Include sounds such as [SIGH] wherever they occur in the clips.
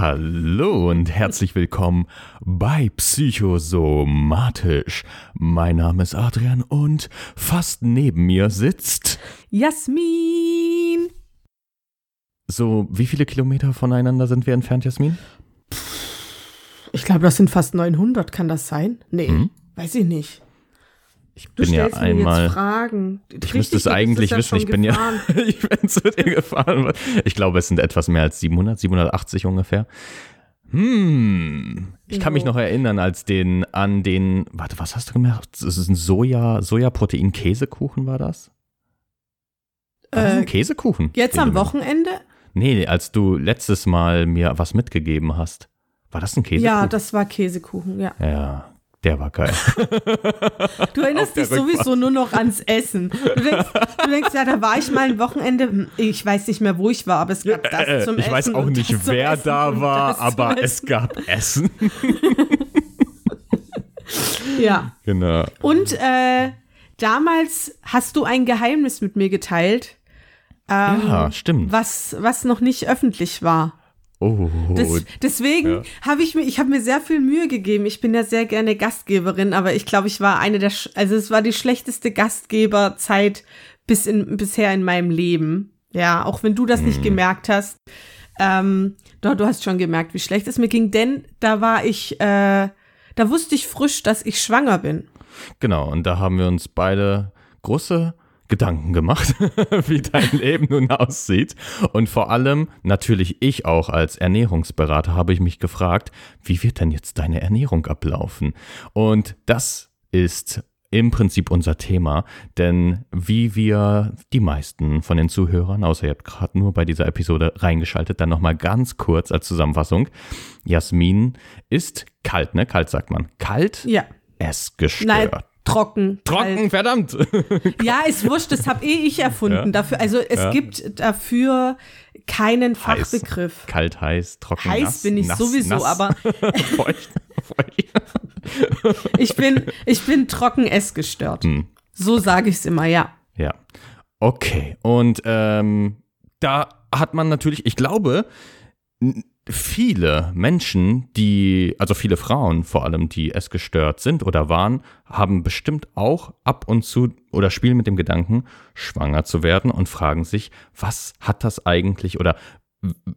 Hallo und herzlich willkommen bei Psychosomatisch. Mein Name ist Adrian und fast neben mir sitzt Jasmin. So, wie viele Kilometer voneinander sind wir entfernt, Jasmin? Ich glaube, das sind fast 900, kann das sein? Nee, Hm? weiß ich nicht. Ich bin ja einmal. Fragen. Ich müsste es eigentlich wissen. Ich bin ja, [LAUGHS] ich bin zu dir gefahren. Ich glaube, es sind etwas mehr als 700, 780 ungefähr. Hm. Ich kann mich noch erinnern, als den an den, warte, was hast du gemacht? Das ist ein Soja, Sojaprotein-Käsekuchen war das? War das Äh, ein Käsekuchen? Jetzt am Wochenende? Nee, als du letztes Mal mir was mitgegeben hast. War das ein Käsekuchen? Ja, das war Käsekuchen, ja. Ja, der war geil. [LAUGHS] Du erinnerst dich sowieso nur noch ans Essen. Du denkst, du denkst, ja, da war ich mal ein Wochenende. Hm, Ich weiß nicht mehr, wo ich war, aber es gab das Äh, zum ich Essen. weiß auch nicht, das wer da war, das aber es gab Essen. [LAUGHS] Ja. genau. Und äh, damals hast du ein Geheimnis mit mir geteilt. Ähm, Ja, stimmt. Was, was noch nicht öffentlich war. Oh, Das, deswegen ja. habe ich mir, ich habe mir sehr viel Mühe gegeben. Ich bin ja sehr gerne Gastgeberin, aber ich glaube, ich war eine der, also es war die schlechteste Gastgeberzeit bis in, bisher in meinem Leben. Ja, auch wenn du das nicht gemerkt hast. Ähm, doch, du hast schon gemerkt, wie schlecht es mir ging, denn da war ich, äh, da wusste ich frisch, dass ich schwanger bin. genau. Und da haben wir uns beide große Gedanken gemacht, [LAUGHS] wie dein Leben nun aussieht. Und vor allem, natürlich ich auch als Ernährungsberater, habe ich mich gefragt, wie wird denn jetzt deine Ernährung ablaufen? Und das ist im Prinzip unser Thema, denn wie wir die meisten von den Zuhörern, außer ihr habt gerade nur bei dieser Episode reingeschaltet, dann nochmal ganz kurz als Zusammenfassung. Jasmin ist kalt, ne? Kalt sagt man. Kalt, Ja. es gestört. Nein, trocken. Trocken, kalt. verdammt. [LAUGHS] Ja, ist wurscht, das habe eh ich erfunden. Ja. Dafür, also es Ja. gibt dafür keinen Heiß. Fachbegriff. Kalt, heiß, trocken, Heiß nass, bin ich nass, sowieso, nass, aber [LAUGHS] feucht, feucht. ich bin, ich bin trocken essgestört. Hm. So sage ich es immer, ja. Ja. Okay. Und ähm, da hat man natürlich, ich glaube, viele Menschen, die, also viele Frauen vor allem, die essgestört sind oder waren, haben bestimmt auch ab und zu oder spielen mit dem Gedanken, schwanger zu werden und fragen sich, was hat das eigentlich oder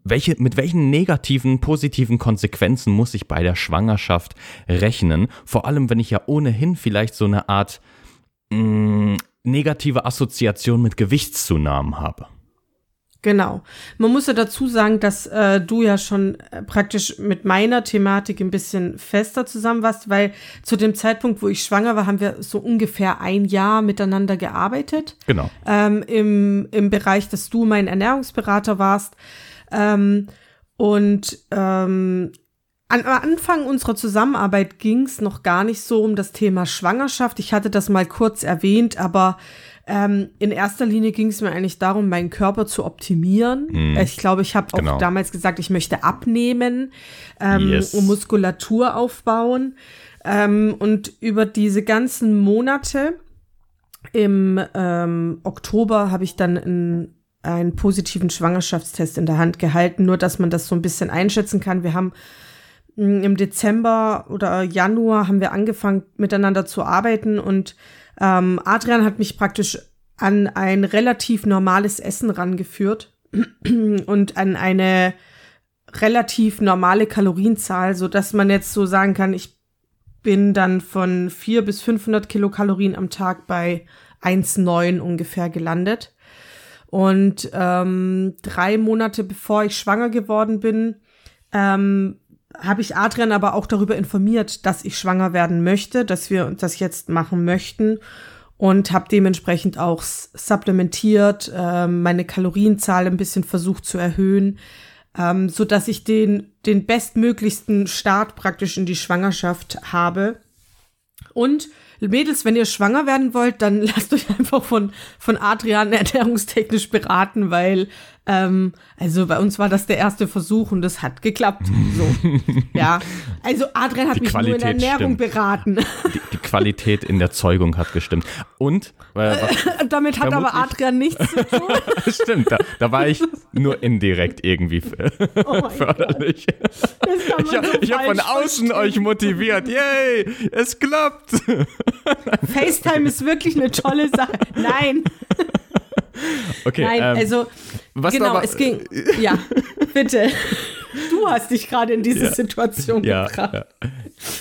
welche, mit welchen negativen, positiven Konsequenzen muss ich bei der Schwangerschaft rechnen? Vor allem, wenn ich ja ohnehin vielleicht so eine Art mh, negative Assoziation mit Gewichtszunahmen habe. Genau. Man muss ja dazu sagen, dass äh, du ja schon äh, praktisch mit meiner Thematik ein bisschen fester zusammen warst, weil zu dem Zeitpunkt, wo ich schwanger war, haben wir so ungefähr ein Jahr miteinander gearbeitet. Genau. ähm, im, im Bereich, dass du mein Ernährungsberater warst. Ähm, und ähm, an, am Anfang unserer Zusammenarbeit ging es noch gar nicht so um das Thema Schwangerschaft. Ich hatte das mal kurz erwähnt, aber ähm, in erster Linie ging es mir eigentlich darum, meinen Körper zu optimieren. Mhm. Ich glaube, ich habe auch Genau. damals gesagt, ich möchte abnehmen ähm, Yes. und Muskulatur aufbauen. Ähm, und über diese ganzen Monate im ähm, Oktober habe ich dann einen, einen positiven Schwangerschaftstest in der Hand gehalten, nur dass man das so ein bisschen einschätzen kann. Wir haben mh, im Dezember oder Januar haben wir angefangen miteinander zu arbeiten und ähm, Adrian hat mich praktisch an ein relativ normales Essen rangeführt [CLEARS THROAT] und an eine relativ normale Kalorienzahl, so dass man jetzt so sagen kann, ich bin dann von 4 bis 500 Kilokalorien am Tag bei 1,9 ungefähr gelandet. Und ähm, drei Monate bevor ich schwanger geworden bin, ähm, habe ich Adrian aber auch darüber informiert, dass ich schwanger werden möchte, dass wir das jetzt machen möchten und habe dementsprechend auch supplementiert, ähm, meine Kalorienzahl ein bisschen versucht zu erhöhen, ähm, so dass ich den den bestmöglichsten Start praktisch in die Schwangerschaft habe. Und Mädels, wenn ihr schwanger werden wollt, dann [LAUGHS] lasst euch einfach von, von Adrian [LAUGHS] ernährungstechnisch beraten, weil ähm, also bei uns war das der erste Versuch und das hat geklappt. So. [LAUGHS] ja. Also Adrian hat Die mich Qualität nur in Ernährung stimmt. beraten. Die, die Qualität in der Zeugung hat gestimmt. Und, äh, [LAUGHS] Damit hat aber. Adrian nichts zu tun. [LAUGHS] stimmt, da, da war ich nur indirekt irgendwie Oh förderlich. Ich, so ich habe von außen verstehen. euch motiviert. Yay, es klappt. FaceTime ist wirklich eine tolle Sache. Nein, Okay, nein, ähm, also was genau, aber, es ging. Ja, bitte. Du hast dich gerade in diese Ja. Situation ja, gebracht. ja.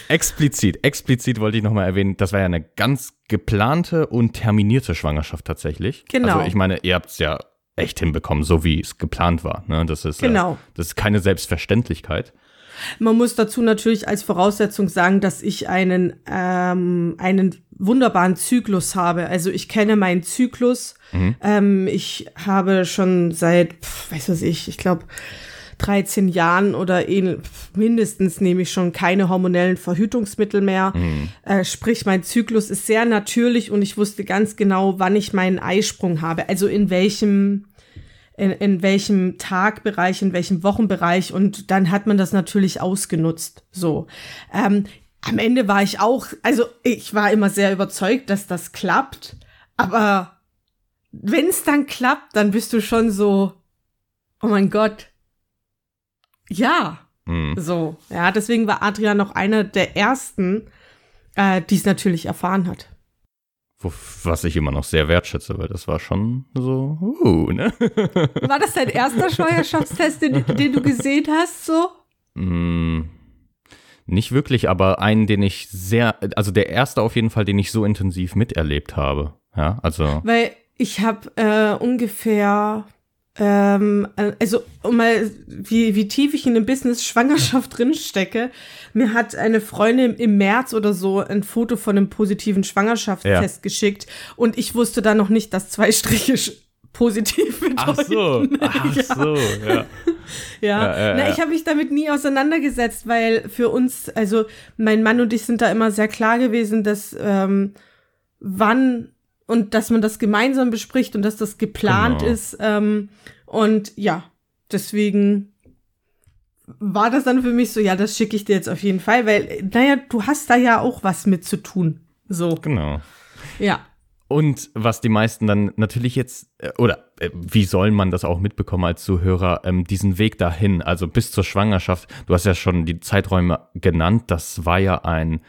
Explizit, explizit wollte ich nochmal erwähnen, das war ja eine ganz geplante und terminierte Schwangerschaft tatsächlich. Genau. Also ich meine, ihr habt es ja echt hinbekommen, so wie es geplant war. Ne? Das ist, Genau. äh, das ist keine Selbstverständlichkeit. Man muss dazu natürlich als Voraussetzung sagen, dass ich einen, ähm, einen wunderbaren Zyklus habe. Also ich kenne meinen Zyklus. Ähm, ich habe schon seit, pf, weiß was ich, ich glaube 13 Jahren oder pf, mindestens nehme ich schon keine hormonellen Verhütungsmittel mehr. Äh, sprich, mein Zyklus ist sehr natürlich und ich wusste ganz genau, wann ich meinen Eisprung habe. Also in welchem in, in welchem Tagbereich, in welchem Wochenbereich und dann hat man das natürlich ausgenutzt. So. Ähm, am Ende war ich auch, also ich war immer sehr überzeugt, dass das klappt, aber wenn es dann klappt, dann bist du schon so, oh mein Gott, ja, Hm. so. Ja, deswegen war Adrian noch einer der ersten, äh, die es natürlich erfahren hat. Was ich immer noch sehr wertschätze, weil das war schon so, uh, ne? [LAUGHS] War das dein erster Schwangerschaftstest, den, den du gesehen hast, so? Mm, Nicht wirklich, aber einen, den ich sehr, also der erste auf jeden Fall, den ich so intensiv miterlebt habe. Ja, also, Weil ich habe äh, ungefähr, ähm, äh, also um mal, wie, wie tief ich in dem Business Schwangerschaft [LAUGHS] drin stecke, mir hat eine Freundin im März oder so ein Foto von einem positiven Schwangerschaftstest Ja. geschickt und ich wusste da noch nicht, dass zwei Striche positiv bedeuten. ach so, ach [LAUGHS] ja. so, [LAUGHS] ja. Ja, Ja, Na, ich habe mich damit nie auseinandergesetzt, weil für uns, also mein Mann und ich sind da immer sehr klar gewesen, dass ähm, wann und dass man das gemeinsam bespricht und dass das geplant Genau. ist. Ähm, und ja, deswegen war das dann für mich so, ja, das schicke ich dir jetzt auf jeden Fall, weil, naja, du hast da ja auch was mit zu tun. So, Genau. ja. Und was die meisten dann natürlich jetzt, äh, oder äh, wie soll man das auch mitbekommen als Zuhörer, ähm, diesen Weg dahin, also bis zur Schwangerschaft, du hast ja schon die Zeiträume genannt, das war ja ein,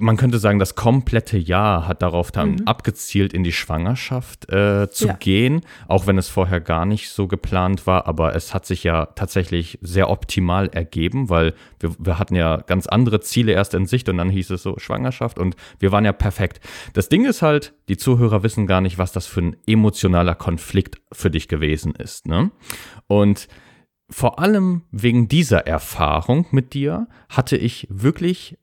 man könnte sagen, das komplette Jahr hat darauf dann Mhm. abgezielt, in die Schwangerschaft äh, zu Ja. gehen, auch wenn es vorher gar nicht so geplant war, aber es hat sich ja tatsächlich sehr optimal ergeben, weil wir, wir hatten ja ganz andere Ziele erst in Sicht und dann hieß es so Schwangerschaft und wir waren ja perfekt. Das Ding ist halt, die Zuhörer wissen gar nicht, was das für ein emotionaler Konflikt für dich gewesen ist. Ne? Und vor allem wegen dieser Erfahrung mit dir hatte ich wirklich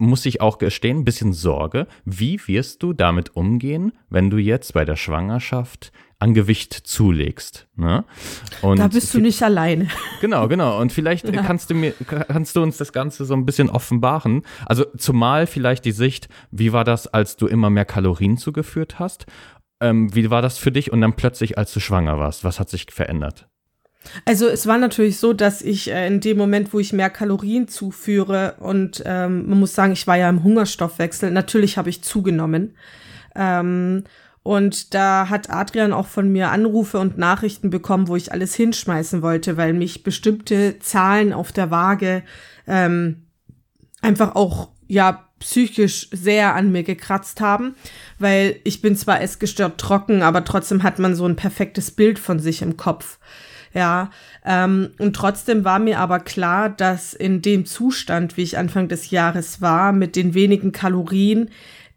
muss ich auch gestehen, ein bisschen Sorge. Wie wirst du damit umgehen, wenn du jetzt bei der Schwangerschaft an Gewicht zulegst? Ne? Und Da bist du nicht alleine. Genau, genau. Und vielleicht Ja. kannst du mir, kannst du uns das Ganze so ein bisschen offenbaren. Also zumal vielleicht die Sicht, wie war das, als du immer mehr Kalorien zugeführt hast? Ähm, wie war das für dich und dann plötzlich, als du schwanger warst? Was hat sich verändert? Also es war natürlich so, dass ich äh, in dem Moment, wo ich mehr Kalorien zuführe und ähm, man muss sagen, ich war ja im Hungerstoffwechsel, natürlich habe ich zugenommen. Ähm, und da hat Adrian auch von mir Anrufe und Nachrichten bekommen, wo ich alles hinschmeißen wollte, weil mich bestimmte Zahlen auf der Waage ähm, einfach auch ja psychisch sehr an mir gekratzt haben, weil ich bin zwar essgestört trocken, aber trotzdem hat man so ein perfektes Bild von sich im Kopf. Ja, ähm, und trotzdem war mir aber klar, dass in dem Zustand, wie ich Anfang des Jahres war, mit den wenigen Kalorien,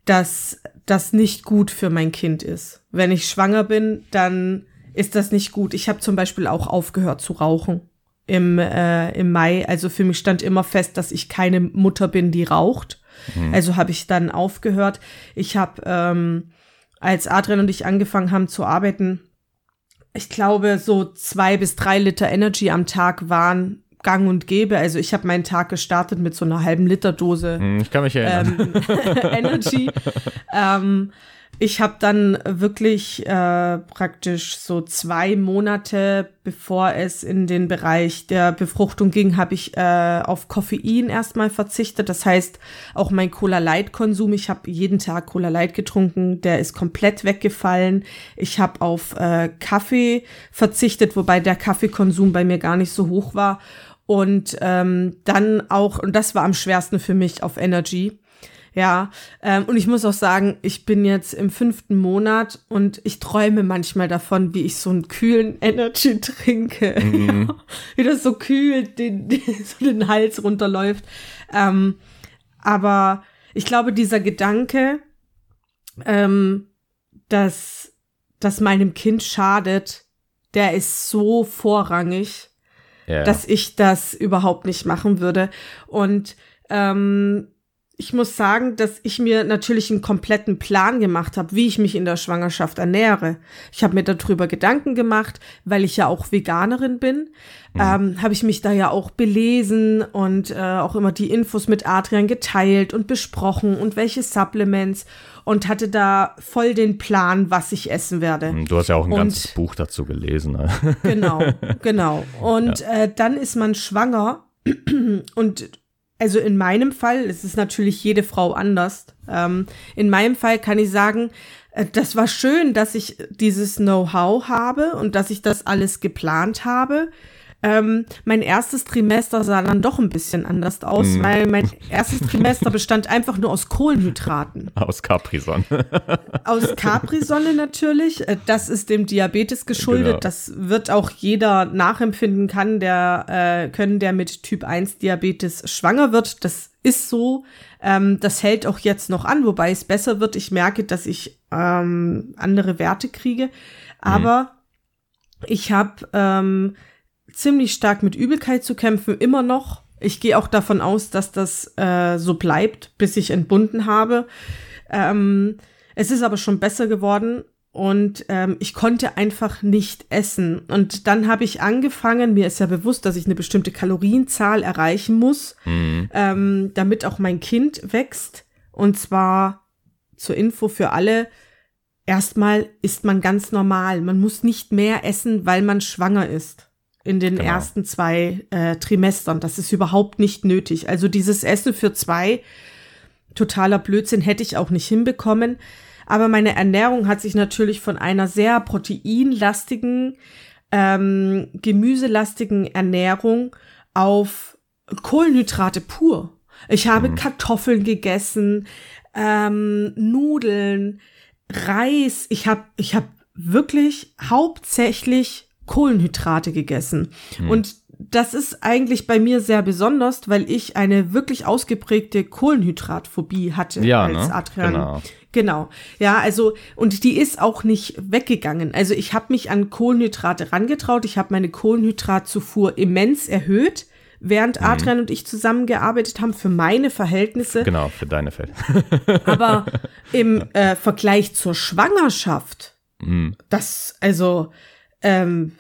dass das nicht gut für mein Kind ist. Wenn ich schwanger bin, dann ist das nicht gut. Ich habe zum Beispiel auch aufgehört zu rauchen im, äh, im Mai. Also für mich stand immer fest, dass ich keine Mutter bin, die raucht. Also habe ich dann aufgehört. Ich habe, ähm, als Adrian und ich angefangen haben zu arbeiten, ich glaube, so zwei bis drei Liter Energy am Tag waren gang und gäbe. Also ich habe meinen Tag gestartet mit so einer halben Liter Dose. Hm, ich kann mich erinnern. Ähm, [LAUGHS] Energy. [LAUGHS] ähm, ich habe dann wirklich äh, praktisch so zwei Monate, bevor es in den Bereich der Befruchtung ging, habe ich äh, auf Koffein erstmal verzichtet. Das heißt, auch mein Cola Light Konsum, ich habe jeden Tag Cola Light getrunken, der ist komplett weggefallen. Ich habe auf äh, Kaffee verzichtet, wobei der Kaffeekonsum bei mir gar nicht so hoch war. Und ähm, dann auch, und das war am schwersten für mich, auf Energy ja, ähm, und ich muss auch sagen, ich bin jetzt im fünften Monat und ich träume manchmal davon, wie ich so einen kühlen [LAUGHS] Energy trinke. Mhm. [LAUGHS] wie das so kühl den, [LAUGHS] den, so den Hals runterläuft. Ähm, aber ich glaube, dieser Gedanke, ähm, dass, dass meinem Kind schadet, der ist so vorrangig, ja. dass ich das überhaupt nicht machen würde. Und ähm, ich muss sagen, dass ich mir natürlich einen kompletten Plan gemacht habe, wie ich mich in der Schwangerschaft ernähre. Ich habe mir darüber Gedanken gemacht, weil ich ja auch Veganerin bin. Mhm. Ähm, habe ich mich da ja auch belesen und äh, auch immer die Infos mit Adrian geteilt und besprochen und welche Supplements und hatte da voll den Plan, was ich essen werde. Mhm, du hast ja auch ein und, ganzes Buch dazu gelesen. Ne? Genau, [LAUGHS] genau. Und ja. äh, dann ist man schwanger [CLEARS THROAT] und also in meinem Fall, es ist natürlich jede Frau anders. Ähm, in meinem Fall kann ich sagen, äh, das war schön, dass ich dieses Know-how habe und dass ich das alles geplant habe. Ähm, mein erstes Trimester sah dann doch ein bisschen anders aus, mm. weil mein erstes Trimester bestand einfach nur aus Kohlenhydraten. [LAUGHS] Aus Capri-Sonne. [LAUGHS] aus Capri-Sonne natürlich. Äh, das ist dem Diabetes geschuldet. Genau. Das wird auch jeder nachempfinden kann, der äh, können, der mit Typ 1 Diabetes schwanger wird. Das ist so. Ähm, das hält auch jetzt noch an, wobei es besser wird. Ich merke, dass ich ähm, andere Werte kriege. Aber mm. ich habe ähm, ziemlich stark mit Übelkeit zu kämpfen, immer noch. Ich gehe auch davon aus, dass das äh, so bleibt, bis ich entbunden habe. Ähm, es ist aber schon besser geworden und ähm, ich konnte einfach nicht essen. Und dann habe ich angefangen, mir ist ja bewusst, dass ich eine bestimmte Kalorienzahl erreichen muss, mhm. ähm, damit auch mein Kind wächst. Und zwar zur Info für alle, erstmal ist man ganz normal. Man muss nicht mehr essen, weil man schwanger ist in den genau. ersten zwei äh, Trimestern. Das ist überhaupt nicht nötig. Also dieses Essen für zwei, totaler Blödsinn, hätte ich auch nicht hinbekommen. Aber meine Ernährung hat sich natürlich von einer sehr proteinlastigen, ähm, gemüselastigen Ernährung auf Kohlenhydrate pur. Ich habe mhm. Kartoffeln gegessen, ähm, Nudeln, Reis. Ich habe ich hab wirklich hauptsächlich Kohlenhydrate gegessen. Hm. Und das ist eigentlich bei mir sehr besonders, weil ich eine wirklich ausgeprägte Kohlenhydratphobie hatte ja, als ne? Adrian. Genau. Genau. Ja, also und die ist auch nicht weggegangen. Also ich habe mich an Kohlenhydrate rangetraut. Ich habe meine Kohlenhydratzufuhr immens erhöht, während mhm. Adrian und ich zusammengearbeitet haben für meine Verhältnisse. Genau, für deine Verhältnisse. [LAUGHS] Aber im äh, Vergleich zur Schwangerschaft, mhm. das also ähm,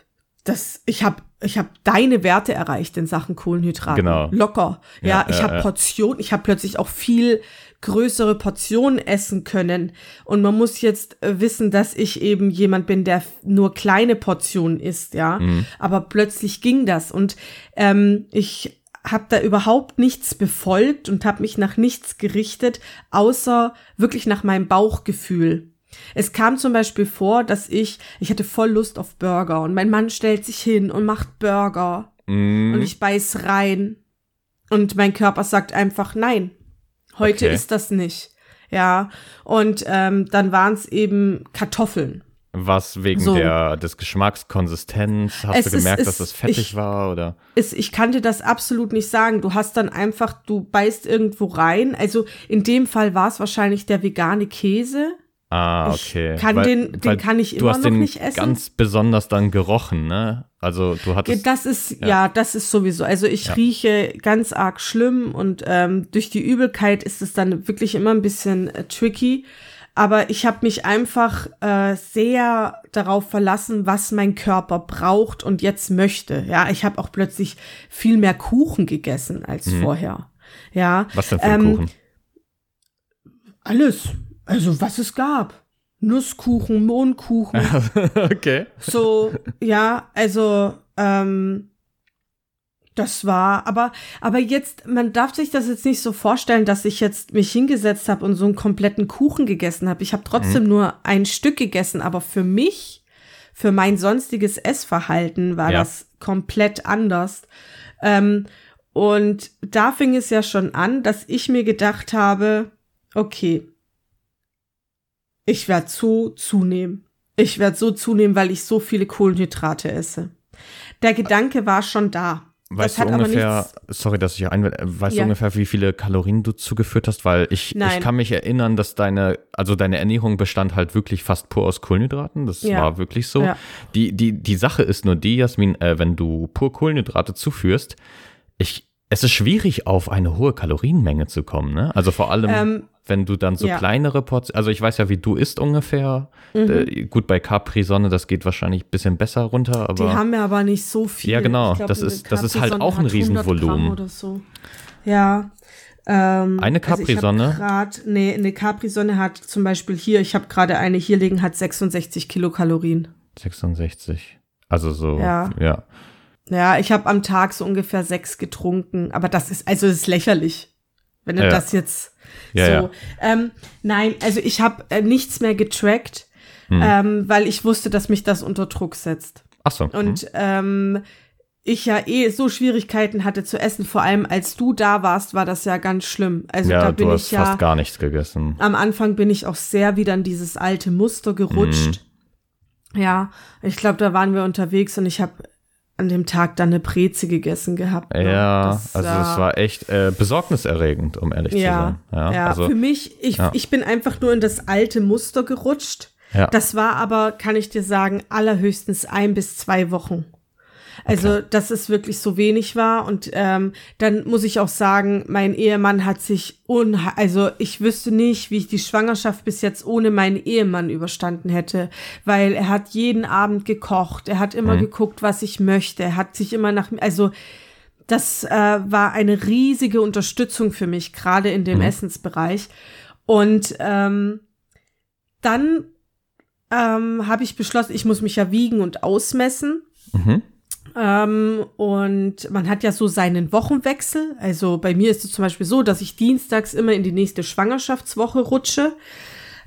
das, ich habe ich hab deine Werte erreicht in Sachen Kohlenhydraten. Genau. Locker. Ja, ja ich äh, habe Portionen, ich habe plötzlich auch viel größere Portionen essen können. Und man muss jetzt äh, wissen, dass ich eben jemand bin, der nur kleine Portionen isst, ja. Mhm. Aber plötzlich ging das. Und ähm, ich habe da überhaupt nichts befolgt und habe mich nach nichts gerichtet, außer wirklich nach meinem Bauchgefühl. Es kam zum Beispiel vor, dass ich, ich hatte voll Lust auf Burger und mein Mann stellt sich hin und macht Burger mm. und ich beiß rein und mein Körper sagt einfach nein, heute okay. ist das nicht. Ja, und ähm, dann waren es eben Kartoffeln. Was wegen so. der des Geschmacks, Konsistenz? Hast es du gemerkt, ist, dass das fettig ich, war oder? Ist, ich kann dir das absolut nicht sagen. Du hast dann einfach, du beißt irgendwo rein. Also in dem Fall war es wahrscheinlich der vegane Käse. Ah, okay. Ich kann weil, den, den kann ich immer noch nicht essen. Ganz besonders dann gerochen, ne? Also du hattest. Das ist ja, ja das ist sowieso. Also ich ja. rieche ganz arg schlimm und ähm, durch die Übelkeit ist es dann wirklich immer ein bisschen äh, tricky. aber ich habe mich einfach äh, sehr darauf verlassen, was mein Körper braucht und jetzt möchte. Ja, ich habe auch plötzlich viel mehr Kuchen gegessen als mhm. vorher. Ja. Was denn für ähm, Kuchen? Alles. Also was es gab. Nusskuchen, Mohnkuchen. [LAUGHS] okay. So, ja, also ähm, das war, aber, aber jetzt, man darf sich das jetzt nicht so vorstellen, dass ich jetzt mich hingesetzt habe und so einen kompletten Kuchen gegessen habe. Ich habe trotzdem mhm. nur ein Stück gegessen, aber für mich, für mein sonstiges Essverhalten war ja. das komplett anders. Ähm, und da fing es ja schon an, dass ich mir gedacht habe, okay, ich werde so zunehmen. Ich werde so zunehmen, weil ich so viele Kohlenhydrate esse. Der Gedanke war schon da. Weißt du ungefähr, sorry, dass ich hier ein, weißt ja. du ungefähr, wie viele Kalorien du zugeführt hast? Weil ich, ich kann mich erinnern, dass deine, also deine Ernährung bestand halt wirklich fast pur aus Kohlenhydraten. Das ja. war wirklich so. Ja. Die, die, die Sache ist nur die, Jasmin, äh, wenn du pur Kohlenhydrate zuführst, ich, es ist schwierig, auf eine hohe Kalorienmenge zu kommen, ne? Also vor allem, ähm, wenn du dann so ja. kleinere Portionen, also ich weiß ja, wie du isst ungefähr. Mhm. Äh, gut, bei Capri-Sonne, das geht wahrscheinlich ein bisschen besser runter, aber. Die haben ja aber nicht so viel. Ja, genau. Glaub, das ist, das ist halt auch ein Riesenvolumen. Oder so. Ja. Ähm, eine also Capri-Sonne? Also nee, eine Capri-Sonne hat zum Beispiel hier, ich habe gerade eine hier liegen, hat 66 Kilokalorien. 66. Also so, ja. Ja, ja ich habe am Tag so ungefähr sechs getrunken, aber das ist, also das ist lächerlich. Wenn du ja. das jetzt ja, so. Ja. Ähm, nein, also ich habe äh, nichts mehr getrackt, hm. ähm, weil ich wusste, dass mich das unter Druck setzt. Ach so. Und hm. ähm, ich ja eh so Schwierigkeiten hatte zu essen, vor allem als du da warst, war das ja ganz schlimm. Also ja, da bin du hast ich ja fast gar nichts gegessen. Am Anfang bin ich auch sehr wieder in dieses alte Muster gerutscht. Mhm. Ja, ich glaube, da waren wir unterwegs und ich habe an dem Tag dann eine Breze gegessen gehabt. Ne? Ja, das, also es war echt äh, besorgniserregend, um ehrlich ja, zu sein. Ja, ja also, für mich, ich, ja. ich bin einfach nur in das alte Muster gerutscht. Ja. Das war aber, kann ich dir sagen, allerhöchstens ein bis zwei Wochen. Also, okay. dass es wirklich so wenig war. Und ähm, dann muss ich auch sagen, mein Ehemann hat sich un also ich wüsste nicht, wie ich die Schwangerschaft bis jetzt ohne meinen Ehemann überstanden hätte, weil er hat jeden Abend gekocht, er hat immer mhm. geguckt, was ich möchte, er hat sich immer nach also das äh, war eine riesige Unterstützung für mich, gerade in dem mhm. Essensbereich. Und ähm, dann ähm, habe ich beschlossen, ich muss mich ja wiegen und ausmessen. Mhm. Ähm, und man hat ja so seinen Wochenwechsel. Also bei mir ist es zum Beispiel so, dass ich dienstags immer in die nächste Schwangerschaftswoche rutsche.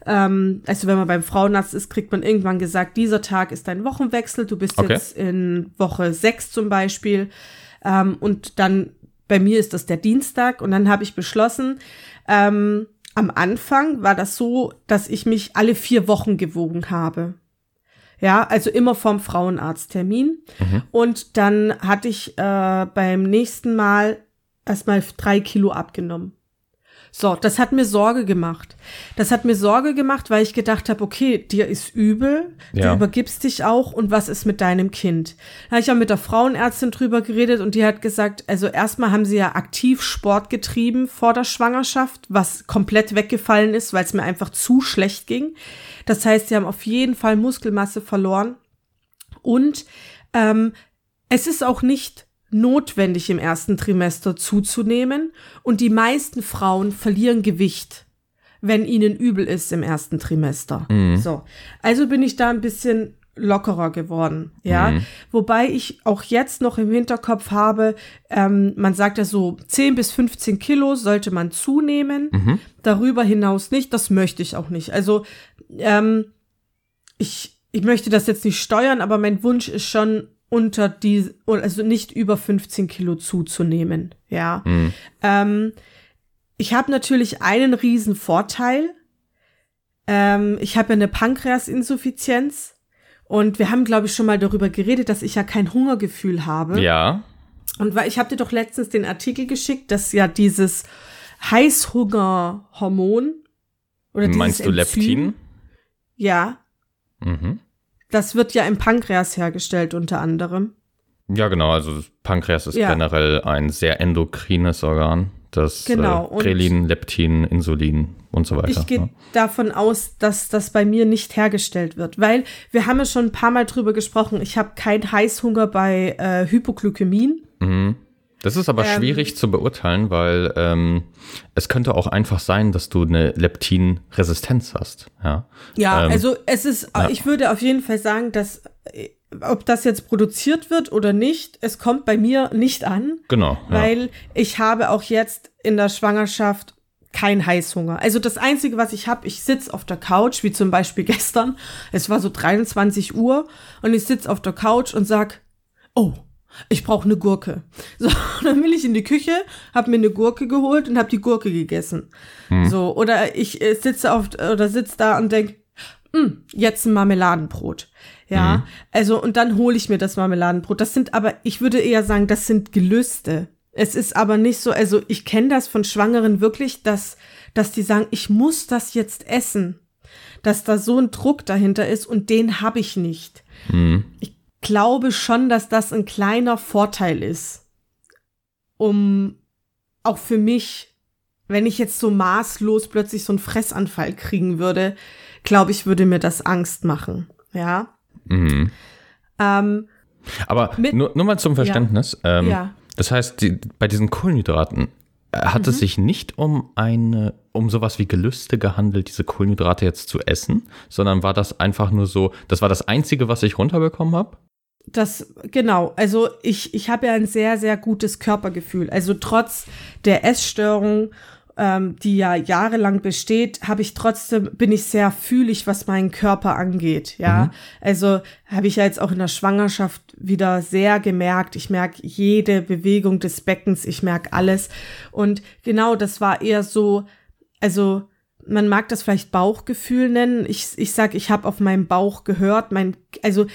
Ähm, also wenn man beim Frauenarzt ist, kriegt man irgendwann gesagt, dieser Tag ist dein Wochenwechsel. Du bist okay. jetzt in Woche sechs zum Beispiel. Ähm, und dann bei mir ist das der Dienstag. Und dann habe ich beschlossen, ähm, am Anfang war das so, dass ich mich alle vier Wochen gewogen habe. Ja, also immer vom Frauenarzttermin. Mhm. Und dann hatte ich äh, beim nächsten Mal erstmal drei Kilo abgenommen. So, das hat mir Sorge gemacht. Das hat mir Sorge gemacht, weil ich gedacht habe, okay, dir ist übel, ja. du übergibst dich auch und was ist mit deinem Kind? Da habe ich auch mit der Frauenärztin drüber geredet und die hat gesagt, also erstmal haben sie ja aktiv Sport getrieben vor der Schwangerschaft, was komplett weggefallen ist, weil es mir einfach zu schlecht ging. Das heißt, sie haben auf jeden Fall Muskelmasse verloren und ähm, es ist auch nicht notwendig im ersten Trimester zuzunehmen und die meisten Frauen verlieren Gewicht, wenn ihnen übel ist im ersten Trimester. Mhm. So, also bin ich da ein bisschen lockerer geworden, ja. Mhm. Wobei ich auch jetzt noch im Hinterkopf habe, ähm, man sagt ja so, 10 bis 15 Kilo sollte man zunehmen, mhm. darüber hinaus nicht, das möchte ich auch nicht. Also, ähm, ich, ich möchte das jetzt nicht steuern, aber mein Wunsch ist schon, unter die, also nicht über 15 Kilo zuzunehmen, ja. Mhm. Ähm, ich habe natürlich einen riesen Vorteil. Ähm, ich habe ja eine Pankreasinsuffizienz und wir haben, glaube ich, schon mal darüber geredet, dass ich ja kein Hungergefühl habe. Ja. Und weil ich habe dir doch letztens den Artikel geschickt, dass ja dieses Heißhungerhormon oder Meinst du Leptin? Enzym, ja. Mhm. Das wird ja im Pankreas hergestellt unter anderem. Ja, genau. Also Pankreas ist ja. generell ein sehr endokrines Organ. das Genau, äh, Grelin, Leptin, Insulin und so weiter. Ich gehe ne? davon aus, dass das bei mir nicht hergestellt wird, weil wir haben ja schon ein paar Mal drüber gesprochen. Ich habe keinen Heißhunger bei äh, Hypoglykämien. Das ist aber Ähm, schwierig zu beurteilen, weil ähm, es könnte auch einfach sein, dass du eine Leptin-Resistenz hast. Ja, Ja, Ähm, also es ist, ja. ich würde auf jeden Fall sagen, dass äh, ob das jetzt produziert wird oder nicht, es kommt bei mir nicht an, genau. Ja. weil ich habe auch jetzt in der Schwangerschaft keinen Heißhunger. Also das Einzige, was ich habe, ich sitz auf der Couch, wie zum Beispiel gestern. Es war so 23 Uhr und ich sitz auf der Couch und sag, oh, ich brauche eine Gurke. [LAUGHS] So, dann will ich in die Küche, habe mir eine Gurke geholt und habe die Gurke gegessen. So, oder ich äh, sitze auf oder sitz da und denk, "Hm, jetzt ein Marmeladenbrot. Ja, also und dann hole ich mir das Marmeladenbrot. Das sind aber, ich würde eher sagen, das sind Gelüste. Es ist aber nicht so, also ich kenne das von Schwangeren wirklich, dass, dass die sagen, ich muss das jetzt essen. Dass da so ein Druck dahinter ist und den habe ich nicht. Ich glaube schon, dass das ein kleiner Vorteil ist, um auch für mich, wenn ich jetzt so maßlos plötzlich so einen Fressanfall kriegen würde, glaube ich, würde mir das Angst machen. Ja. Mhm. Ähm, Aber Mit- nur, nur mal zum Verständnis. Ähm, Ja. Das heißt, die, bei diesen Kohlenhydraten äh, hat Mhm. es sich nicht um eine, um sowas wie Gelüste gehandelt, diese Kohlenhydrate jetzt zu essen, sondern war das einfach nur so, das war das Einzige, was ich runterbekommen habe? Das, genau, also ich, ich habe ja ein sehr, sehr gutes Körpergefühl. Also trotz der Essstörung, ähm, die ja jahrelang besteht, habe ich trotzdem, bin ich sehr fühlig, was meinen Körper angeht. Ja, also habe ich ja jetzt auch in der Schwangerschaft wieder sehr gemerkt. Ich merke jede Bewegung des Beckens, ich merke alles. Und genau, das war eher so, also man mag das vielleicht Bauchgefühl nennen. Ich, ich sag, ich habe auf meinem Bauch gehört. Mein, also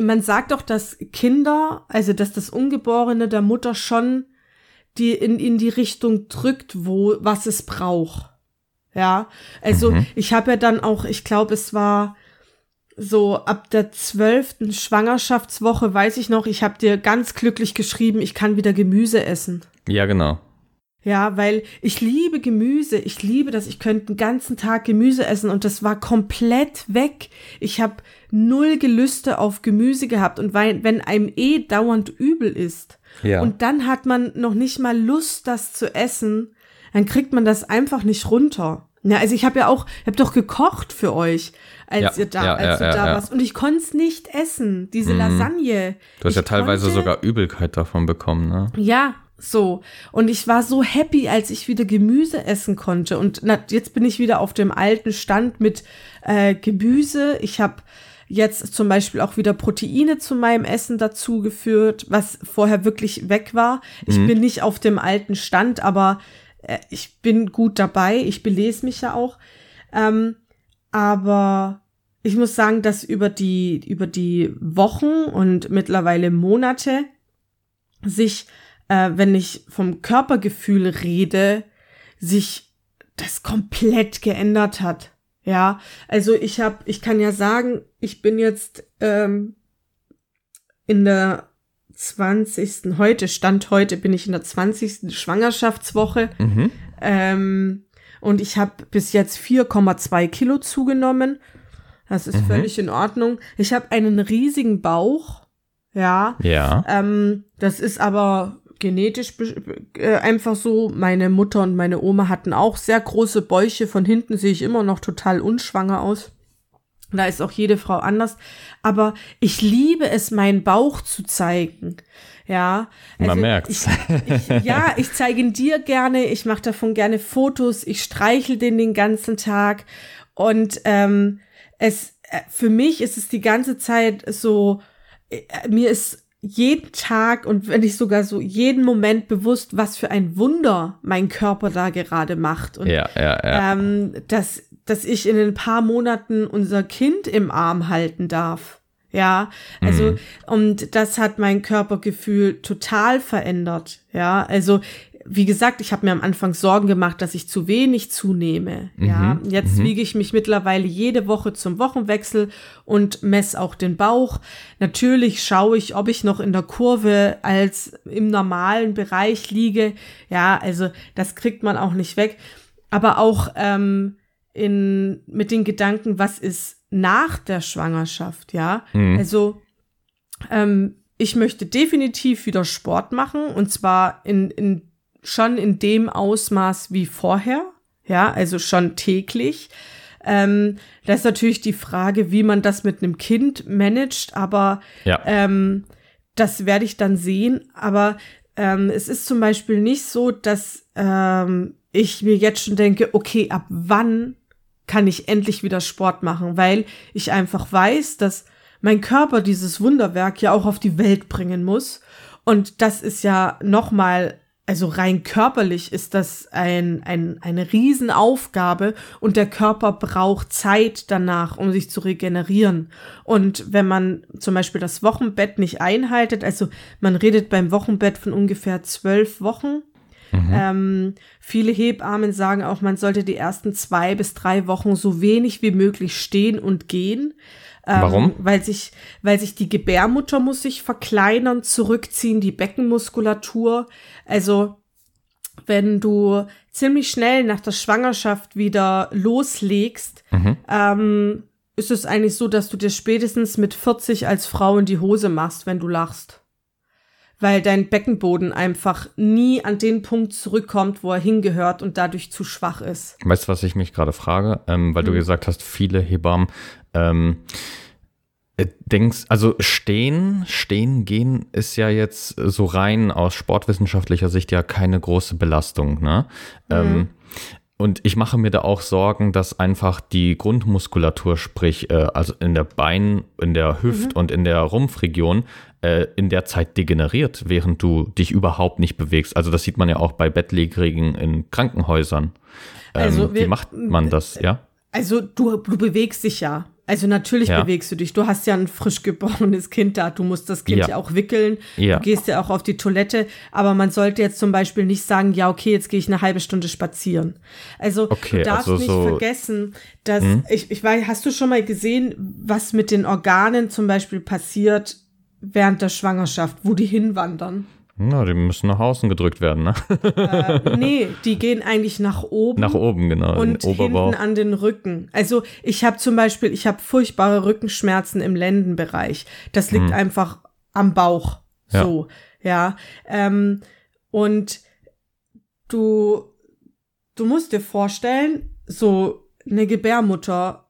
man sagt doch, dass Kinder, also dass das Ungeborene der Mutter schon die in, in die Richtung drückt, wo was es braucht. Ja, also ich habe ja dann auch, ich glaube, es war so ab der zwölften Schwangerschaftswoche, weiß ich noch, ich habe dir ganz glücklich geschrieben, ich kann wieder Gemüse essen. Ja, genau. Ja, weil ich liebe Gemüse. Ich liebe das. Ich könnte den ganzen Tag Gemüse essen und das war komplett weg. Ich habe null Gelüste auf Gemüse gehabt und weil, wenn einem eh dauernd übel ist Ja. und dann hat man noch nicht mal Lust, das zu essen, dann kriegt man das einfach nicht runter. Ja, also ich habe ja auch, ich habe doch gekocht für euch, als Ja, ihr da, ja, als ja, du ja, da ja. warst und ich konnte es nicht essen. Diese Lasagne. Du hast ja Ich teilweise konnte- sogar Übelkeit davon bekommen, ne? ja, so. Und ich war so happy, als ich wieder Gemüse essen konnte. Und na, jetzt bin ich wieder auf dem alten Stand mit äh, Gemüse. Ich habe jetzt zum Beispiel auch wieder Proteine zu meinem Essen dazugeführt, was vorher wirklich weg war. Ich bin nicht auf dem alten Stand, aber äh, ich bin gut dabei. Ich belese mich ja auch. Ähm, aber ich muss sagen, dass über die, über die Wochen und mittlerweile Monate sich, äh, wenn ich vom Körpergefühl rede, sich das komplett geändert hat. Ja, also ich habe, ich kann ja sagen, ich bin jetzt ähm, in der 20. heute, Stand heute bin ich in der 20. Schwangerschaftswoche. Mhm. Ähm, und ich habe bis jetzt 4,2 Kilo zugenommen. Das ist völlig in Ordnung. Ich habe einen riesigen Bauch. Ja. Ja. Ähm, das ist aber genetisch äh, einfach so. Meine Mutter und meine Oma hatten auch sehr große Bäuche. Von hinten sehe ich immer noch total unschwanger aus. Da ist auch jede Frau anders. Aber ich liebe es, meinen Bauch zu zeigen. Ja. Man also merkt's. Ich, ich, ja, ich zeige ihn dir gerne. Ich mache davon gerne Fotos. Ich streichel den den ganzen Tag. Und ähm, es äh, für mich ist es die ganze Zeit so, äh, mir ist jeden Tag und wenn ich sogar so jeden Moment bewusst, was für ein Wunder mein Körper da gerade macht. Und Ja, ja, ja. ähm, dass, dass ich in ein paar Monaten unser Kind im Arm halten darf. Ja, also, und das hat mein Körpergefühl total verändert. Ja, also, wie gesagt, ich habe mir am Anfang Sorgen gemacht, dass ich zu wenig zunehme. Ja, Mhm, jetzt mhm. wiege ich mich mittlerweile jede Woche zum Wochenwechsel und messe auch den Bauch. Natürlich schaue ich, ob ich noch in der Kurve als im normalen Bereich liege. Ja, also das kriegt man auch nicht weg. Aber auch ähm, in, mit den Gedanken, was ist nach der Schwangerschaft, ja? Mhm. Also ähm, ich möchte definitiv wieder Sport machen und zwar in, in schon in dem Ausmaß wie vorher, ja, also schon täglich. Ähm, da ist natürlich die Frage, wie man das mit einem Kind managt, aber Ja. ähm, das werde ich dann sehen. Aber ähm, es ist zum Beispiel nicht so, dass ähm, ich mir jetzt schon denke, okay, ab wann kann ich endlich wieder Sport machen, weil ich einfach weiß, dass mein Körper dieses Wunderwerk ja auch auf die Welt bringen muss. Und das ist ja nochmal, also rein körperlich ist das ein, ein, eine Riesenaufgabe und der Körper braucht Zeit danach, um sich zu regenerieren. Und wenn man zum Beispiel das Wochenbett nicht einhaltet, also man redet beim Wochenbett von ungefähr zwölf Wochen, ähm, viele Hebammen sagen auch, man sollte die ersten zwei bis drei Wochen so wenig wie möglich stehen und gehen. Ähm, Warum? Weil sich, weil sich die Gebärmutter muss sich verkleinern, zurückziehen, die Beckenmuskulatur. Also wenn du ziemlich schnell nach der Schwangerschaft wieder loslegst, Mhm. ähm, ist es eigentlich so, dass du dir spätestens mit 40 als Frau in die Hose machst, wenn du lachst. Weil dein Beckenboden einfach nie an den Punkt zurückkommt, wo er hingehört und dadurch zu schwach ist. Weißt du, was ich mich gerade frage? Ähm, weil du Hm. gesagt hast, viele Hebammen ähm, äh, denkst, also stehen, stehen gehen ist ja jetzt so rein aus sportwissenschaftlicher Sicht ja keine große Belastung, ne? Ähm, und ich mache mir da auch Sorgen, dass einfach die Grundmuskulatur, sprich, äh, also in der Bein, in der Hüft- und in der Rumpfregion, äh, in der Zeit degeneriert, während du dich überhaupt nicht bewegst. Also das sieht man ja auch bei Bettlägerigen in Krankenhäusern. Ähm, Also wie wir- macht man das, ja? Also du, du bewegst dich ja. Also natürlich Ja. bewegst du dich. Du hast ja ein frisch geborenes Kind da. Du musst das Kind Ja. ja, auch wickeln. Ja. Du gehst ja auch auf die Toilette. Aber man sollte jetzt zum Beispiel nicht sagen, ja, okay, jetzt gehe ich eine halbe Stunde spazieren. Also Okay, du darfst also nicht so- vergessen, dass ich, ich weiß, hast du schon mal gesehen, was mit den Organen zum Beispiel passiert während der Schwangerschaft, wo die hinwandern? Na, die müssen nach außen gedrückt werden, ne? äh, nee, die gehen eigentlich nach oben. Nach oben, genau. und Oberbauch. hinten an den Rücken. Also ich habe zum Beispiel, ich habe furchtbare Rückenschmerzen im Lendenbereich. Das liegt einfach am Bauch. Ja. So, ja. Ähm, und du, du musst dir vorstellen, so eine Gebärmutter